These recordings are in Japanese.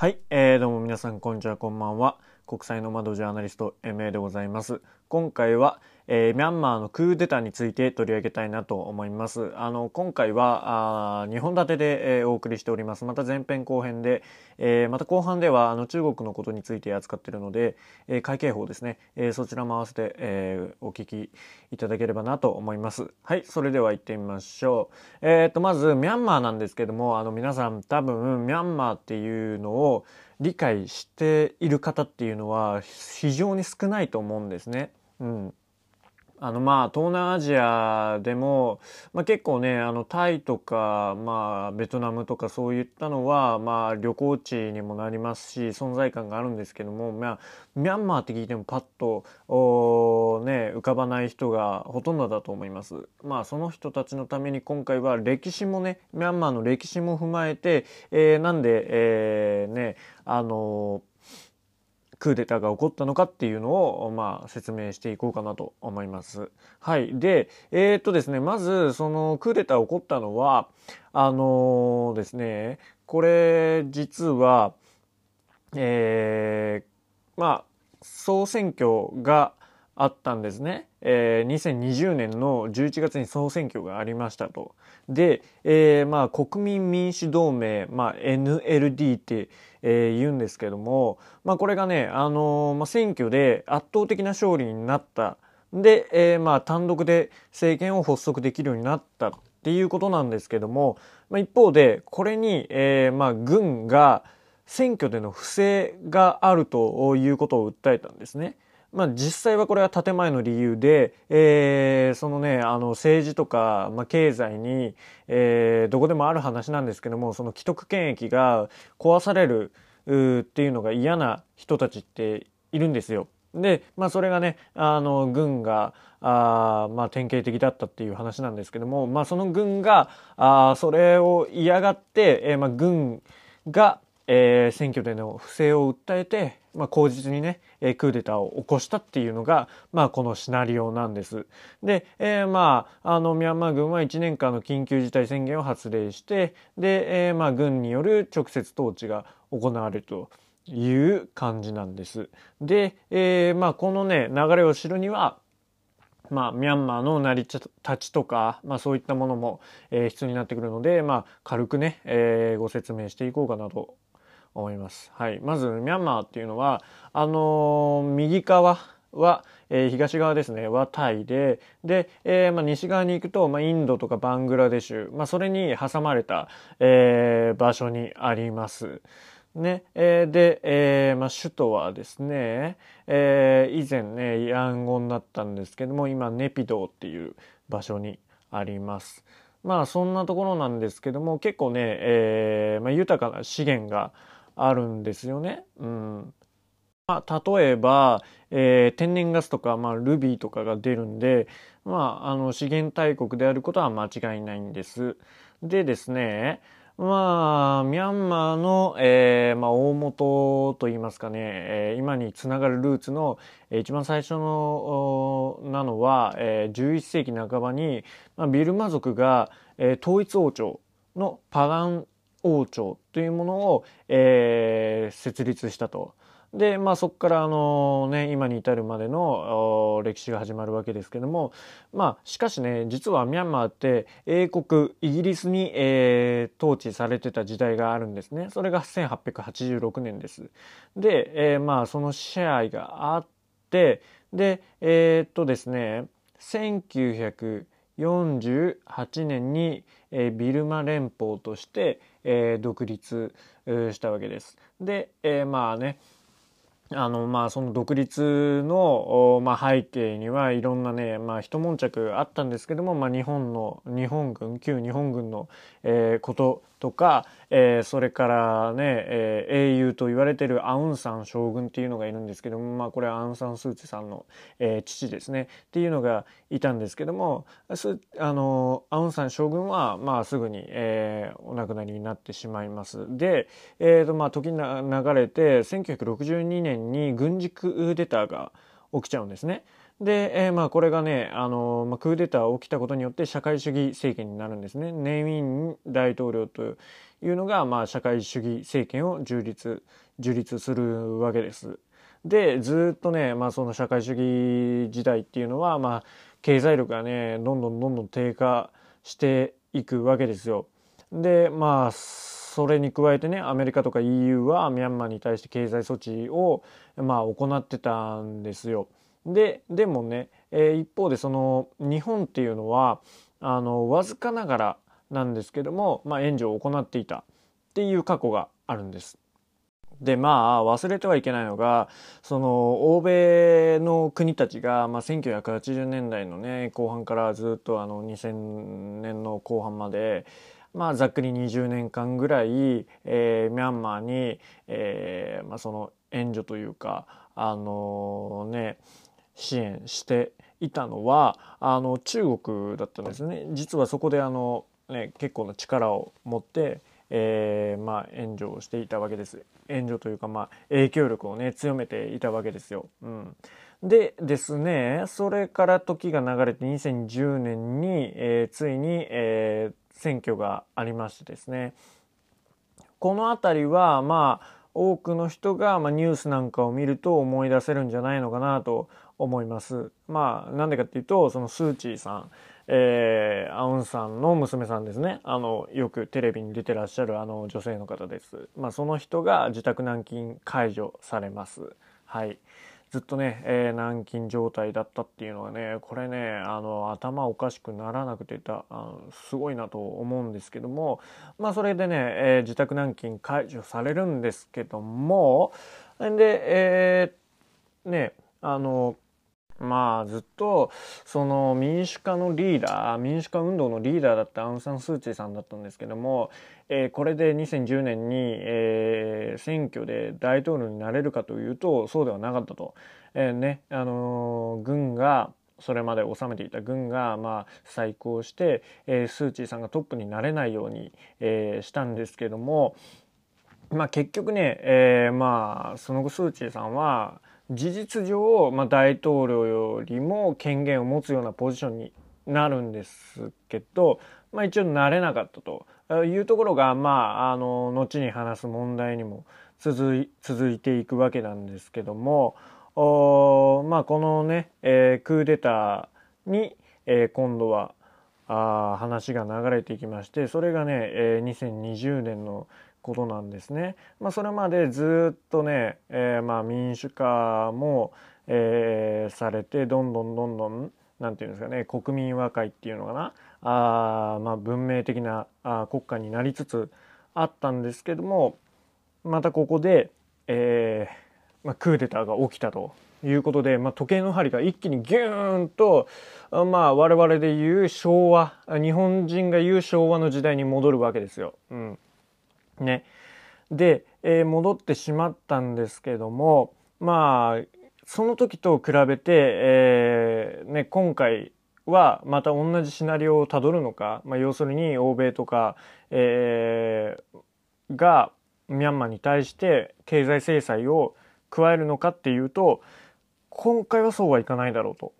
はい、えー、どうも皆さんこんにちはこんばんは。国際の窓ジャーナリスト MA でございます。今回は、えー、ミャンマーのクーデターについて取り上げたいなと思います。あの今回はあ2本立てで、えー、お送りしております。また前編後編で、えー、また後半ではあの中国のことについて扱っているので、えー、会計法ですね、えー、そちらも合わせて、えー、お聞きいただければなと思います。はい、それでは行ってみましょう。えっ、とまずミャンマーなんですけども、あの皆さん多分ミャンマーっていうのを理解している方っていうのは非常に少ないと思うんですね。うん。あのまあ東南アジアでも、まあ、結構ねあのタイとか、まあ、ベトナムとかそういったのは、まあ、旅行地にもなりますし存在感があるんですけども、まあ、ミャンマーって聞いてもパッとお、ね、浮かばない人がほとんどだと思います。まあその人たちのために今回は歴史もねミャンマーの歴史も踏まえて、えー、なんで、えー、ねあのークーデターが起こったのかっていうのを、まあ、説明していこうかなと思います。はい。で、えー、っとですね、まず、そのクーデター起こったのは、あのー、ですね、これ、実は、えー、まあ、総選挙があったんですね。えー、2020年の11月に総選挙がありましたと。で、えー、まあ国民民主同盟、まあ、NLD って、えー、言うんですけども、まあ、これがね、あのー、まあ、選挙で圧倒的な勝利になった。で、えー、まあ単独で政権を発足できるようになったっていうことなんですけども、まあ、一方でこれに、えー、まあ軍が選挙での不正があるということを訴えたんですね。まあ、実際はこれは建前の理由で、えー、そのね、あの政治とか、まあ、経済に、えー、どこでもある話なんですけども、その既得権益が壊されるっていうのが嫌な人たちっているんですよ。で、まあ、それがね、あの、軍が、あまあ、典型的だったっていう話なんですけども、まあ、その軍が、あそれを嫌がって、えー、まあ、軍が、えー、選挙での不正を訴えて、まあ、口実にね、えー、クーデターを起こしたっていうのが、まあ、このシナリオなんです。で、えー、まあ、あの、ミャンマー軍は1年間の緊急事態宣言を発令して、で、えー、まあ、軍による直接統治が行われるという感じなんです。で、えー、まあ、このね、流れを知るには、まあ、ミャンマーの成り立ちとか、まあ、そういったものも、えー、必要になってくるので、まあ、軽くね、えー、ご説明していこうかなと思います。はい。まず、ミャンマーっていうのは、あのー、右側は、えー、東側ですね、はタイで、で、えー、まあ、西側に行くと、まあ、インドとかバングラデシュ、まあ、それに挟まれた、えー、場所にあります。ね、えー、で、えー、まあ、首都はですね、えー、以前ね、ヤンゴンだったんですけども、今、ネピドーっていう場所にあります。まあ、そんなところなんですけども、結構ね、えー、まあ、豊かな資源が、あるんですよね。うんまあ、例えば、えー、天然ガスとか、まあ、ルビーとかが出るんで、まあ、あの資源大国であることは間違いないんです。でですね、まあ、ミャンマーの、えー、まあ、大元といいますかね、えー、今につながるルーツの、えー、一番最初のなのは、えー、11世紀半ばに、まあ、ビルマ族が、えー、統一王朝のパガン王朝というものを、えー、設立したと。で、まあそこからあのね、今に至るまでの歴史が始まるわけですけども、まあしかしね、実はミャンマーって英国、イギリスに、えー、統治されてた時代があるんですね。それが1886年です。で、えー、まあその支配があって、で、えー、っとですね、1948年に、えー、ビルマ連邦として、えー、独立したわけです。で、えー、まあねあのまあその独立の、まあ、背景にはいろんなね、まあ、一悶着あったんですけども、まあ、日本の日本軍旧日本軍の、えー、こととか、えー、それからね、えー、英雄と言われてるアウンサン将軍っていうのがいるんですけども、まあ、これはアウンサンスーチさんの、えー、父ですねっていうのがいたんですけどもあのアウンサン将軍は、まあ、すぐに、えー、お亡くなりになってしまいます。で、えーとまあ、時が流れて1962年に軍事クーデターが起きちゃうんですね。で、えー、まあこれがね、あのまあ、クーデター起きたことによって社会主義政権になるんですね。ネイミン大統領というのが、まあ、社会主義政権を樹立樹立するわけです。でずっとね、まあ、その社会主義時代っていうのは、まあ、経済力がねどんどんどんどん低下していくわけですよ。でまあそれに加えてねアメリカとか EU はミャンマーに対して経済措置を、まあ、行ってたんですよ。ででもね、えー、一方でその日本っていうのはあのわずかながらなんですけども、まあ、援助を行っていたっていう過去があるんです。でまあ忘れてはいけないのがその欧米の国たちが、まあ、1980年代のね後半からずっとあの2000年の後半までまあ、ざっくり20年間ぐらい、えー、ミャンマーに、えーまあ、その援助というか、あのー、ね、支援していたのはあの中国だったんですね。実はそこであの、ね、結構な力を持って、えーまあ、援助をしていたわけです。援助というか、まあ、影響力をね強めていたわけですよ。うん、でですねそれから時が流れて2010年に、えー、ついに、えー、選挙がありましてですねこの辺りはまあ多くの人が、まあ、ニュースなんかを見ると思い出せるんじゃないのかなと思います。まあなんでかっていうとそのスー・チーさん、えー、アウンさんの娘さんですねあのよくテレビに出てらっしゃるあの女性の方です。まあ、その人が自宅軟禁解除されます。はい。ずっとね、えー、軟禁状態だったっていうのがねこれねあの頭おかしくならなくてたあのすごいなと思うんですけどもまあそれでね、えー、自宅軟禁解除されるんですけどもでえー、ねあのまあずっとその民主化のリーダー民主化運動のリーダーだったアウン・サン・スー・チーさんだったんですけども、えー、これで2010年に、えー、選挙で大統領になれるかというとそうではなかったと。えー、ねあの、軍がそれまで治めていた軍がまあ再興して、えー、スー・チーさんがトップになれないように、えー、したんですけども、まあ、結局ね、えー、まあその後スー・チーさんは事実上、まあ、大統領よりも権限を持つようなポジションになるんですけど、まあ、一応なれなかったと。いうところが、まあ、あの後に話す問題にも続い続いていくわけなんですけどもお、まあ、このね、えー、クーデターに、えー、今度はあ話が流れていきましてそれがね、えー、2020年のことなんですね。まあ、それまでずっとね、えー、まあ民主化も、えー、されてどんどんどんどんなんていうんですかね国民和解っていうのかなあ、まあ、文明的なあ国家になりつつあったんですけどもまたここで、えーまあ、クーデターが起きたということで、まあ、時計の針が一気にギューンと、まあ、我々で言う昭和日本人が言う昭和の時代に戻るわけですよ。うんね。で、えー、戻ってしまったんですけどもまあその時と比べて、えーね、今回はまた同じシナリオをたどるのか、まあ、要するに欧米とか、えー、がミャンマーに対して経済制裁を加えるのかっていうと今回はそうはいかないだろうと。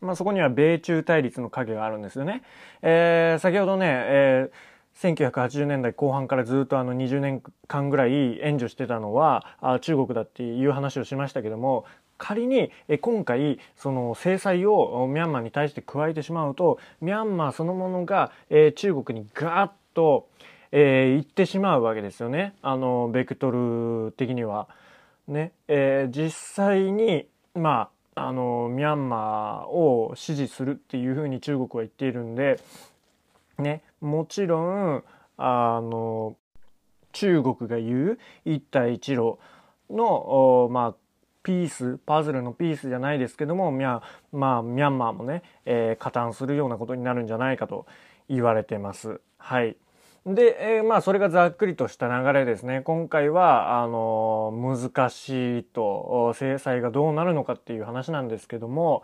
まあ、そこには米中対立の影があるんですよね。えー、先ほどね、えー1980年代後半からずっとあの20年間ぐらい援助してたのは中国だっていう話をしましたけども仮に今回その制裁をミャンマーに対して加えてしまうとミャンマーそのものが中国にガーッと行ってしまうわけですよね。あのベクトル的には。ね。えー、実際にまああのミャンマーを支持するっていうふうに中国は言っているんでね。もちろんあの中国が言う一帯一路のまあピースパズルのピースじゃないですけどもミャ,、まあ、ミャンマーもね、えー、加担するようなことになるんじゃないかと言われてます。はいで、えー、まあそれがざっくりとした流れですね今回はあの難しいと制裁がどうなるのかっていう話なんですけども、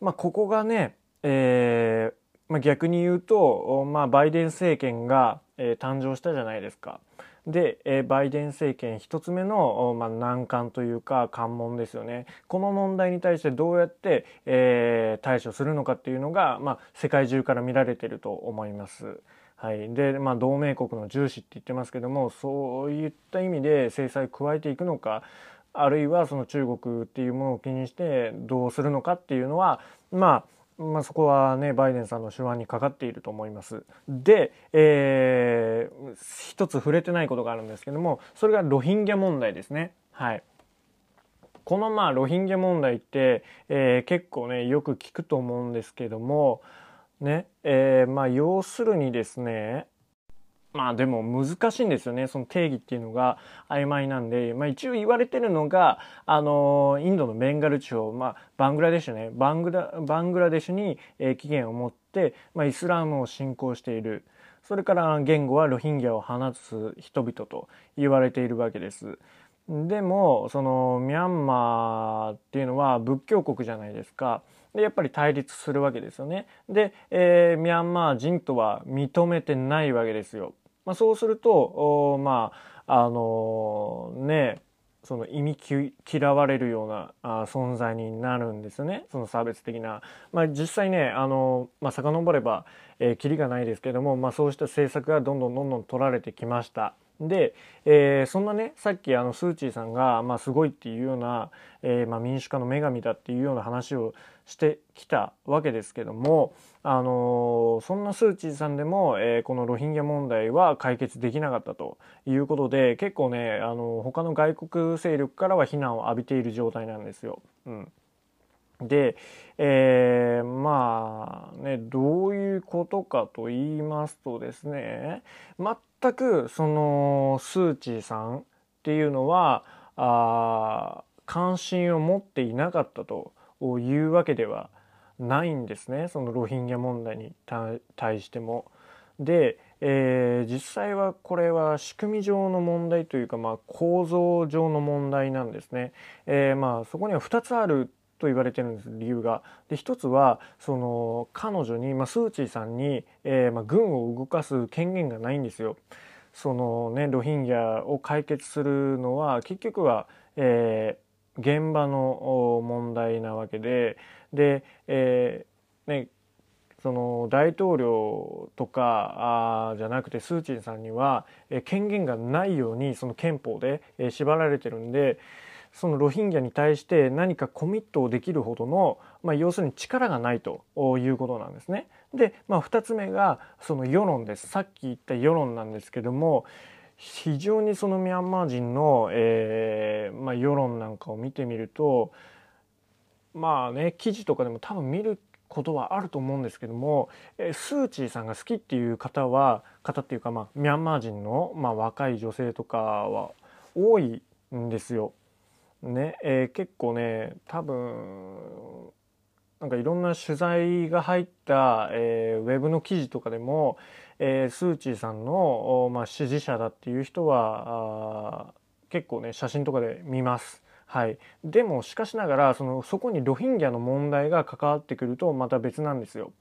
まあ、ここがね、えー、まあ、逆に言うと、まあ、バイデン政権が、えー、誕生したじゃないですか。で、えー、バイデン政権一つ目の、まあ、難関というか関門ですよね。この問題に対してどうやって、えー、対処するのかっていうのが、まあ、世界中から見られてると思います。はい、で、まあ、同盟国の重視って言ってますけどもそういった意味で制裁を加えていくのかあるいはその中国っていうものを気にしてどうするのかっていうのはまあまあ、そこはねバイデンさんの手腕にかかっていると思います。で、えー、一つ触れてないことがあるんですけどもそれがロヒンギャ問題ですね。はいこのまあロヒンギャ問題って、えー、結構ねよく聞くと思うんですけどもねえー、まあ要するにですねまあでも難しいんですよねその定義っていうのが曖昧なんで、まあ、一応言われてるのがあのインドのベンガル地方、まあ、バングラデシュねバングラバングラデシュに、えー、起源を持って、まあ、イスラームを信仰しているそれから言語はロヒンギャを放つ人々と言われているわけです。でもそのミャンマーっていうのは仏教国じゃないですか。でやっぱり対立するわけですよね。で、えー、ミャンマー人とは認めてないわけですよ。まあ、そうするとまああのー、ねその意味嫌われるようなあ存在になるんですねその差別的な。まあ、実際ねあの、まあ、遡れば、えー、キリがないですけども、まあ、そうした政策がどんどんどんどん取られてきました。で、えー、そんなねさっきあのスー・チーさんが、まあ、すごいっていうような、えーまあ、民主化の女神だっていうような話をしてきたわけですけども、あのー、そんなスー・チーさんでも、えー、このロヒンギャ問題は解決できなかったということで結構ね、あの、他の外国勢力からは非難を浴びている状態なんですよ。うんで、えー、まあねどういうことかと言いますとですね全くそのスー・チーさんっていうのはあ関心を持っていなかったというわけではないんですねそのロヒンギャ問題に対しても。で、えー、実際はこれは仕組み上の問題というか、まあ、構造上の問題なんですね。えー、まあそこには2つあると言われてるんです理由が。で一つはその彼女に、まあ、スー・チーさんに、えーまあ、軍を動かす権限がないんですよ。そのねロヒンギャを解決するのは結局は、えー、現場の問題なわけでで、えーね、その大統領とかあじゃなくてスー・チーさんには、えー、権限がないようにその憲法で、えー、縛られてるんで。そのロヒンギャに対して何かコミットをできるほどの、まあ、要するに力がないということなんですね。で、まあ、2つ目がその世論です。さっき言った世論なんですけども非常にそのミャンマー人の、えーまあ、世論なんかを見てみるとまあね記事とかでも多分見ることはあると思うんですけども、えスー・チーさんが好きっていう方は方っていうか、まあ、ミャンマー人の、まあ、若い女性とかは多いんですよ。ね、えー、結構ね多分なんかいろんな取材が入った、えー、ウェブの記事とかでも、えー、スー・チーさんの、まあ、支持者だっていう人は結構ね写真とかで見ます。はい、でもしかしながらそのそこにロヒンギャの問題が関わってくるとまた別なんですよ。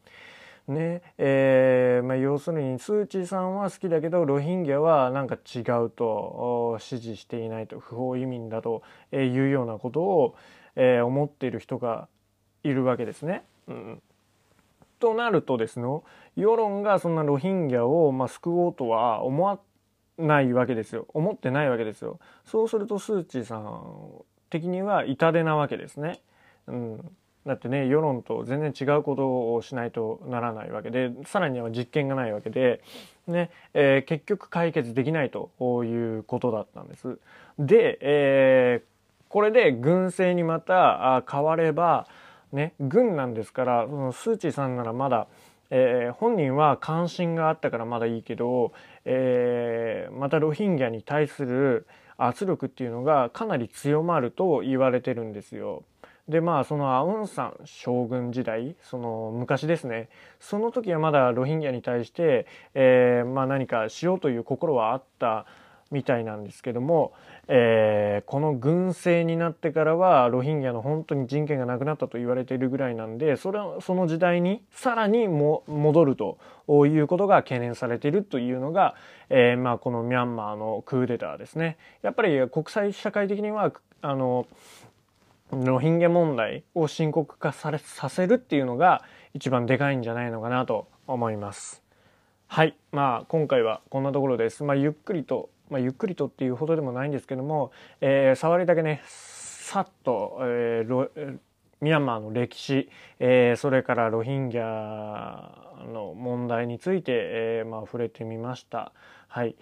ねえーまあ、要するにスー・チーさんは好きだけどロヒンギャはなんか違うと支持していないと不法移民だというようなことを、えー、思っている人がいるわけですね。うん、となるとですね世論がそんなロヒンギャを、まあ、救おうとは思わないわけですよ思ってないわけですよ。そうするとスー・チーさん的には痛手なわけですね。うんだってね世論と全然違うことをしないとならないわけでさらには実験がないわけで、ねえー、結局解決できないということだったんです。で、えー、これで軍政にまた変われば、ね、軍なんですからそのスー・チーさんならまだえー、本人は関心があったからまだいいけど、え、またロヒンギャに対する圧力っていうのがかなり強まると言われてるんですよ。でまあそのアウンサン将軍時代その昔ですねその時はまだロヒンギャに対して、えー、まあ、何かしようという心はあったみたいなんですけども、えー、この軍政になってからはロヒンギャの本当に人権がなくなったと言われているぐらいなんでそれその時代にさらにも戻るということが懸念されているというのが、えー、まあ、このミャンマーのクーデターですね。やっぱり国際社会的にはあのロヒンギャ問題を深刻化されさせるっていうのが一番でかいんじゃないのかなと思います。はいまあ今回はこんなところです。まあ、ゆっくりと、まあ、ゆっくりとっていうほどでもないんですけども、えー、触りだけねさっと、えー、ミャンマーの歴史、えー、それからロヒンギャの問題について、えーまあ、触れてみました。はい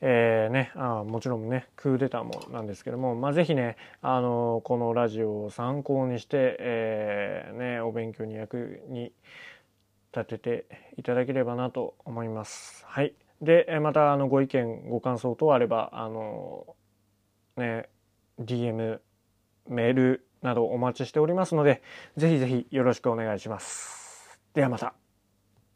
えーね、あもちろんねクーデターもなんですけども、まあ、ぜひね、あのこのラジオを参考にして、えーね、お勉強に役に立てていただければなと思います。はい、でまたあのご意見ご感想等あればあの、ね、DM メールなどお待ちしておりますのでぜひぜひよろしくお願いします。ではまた。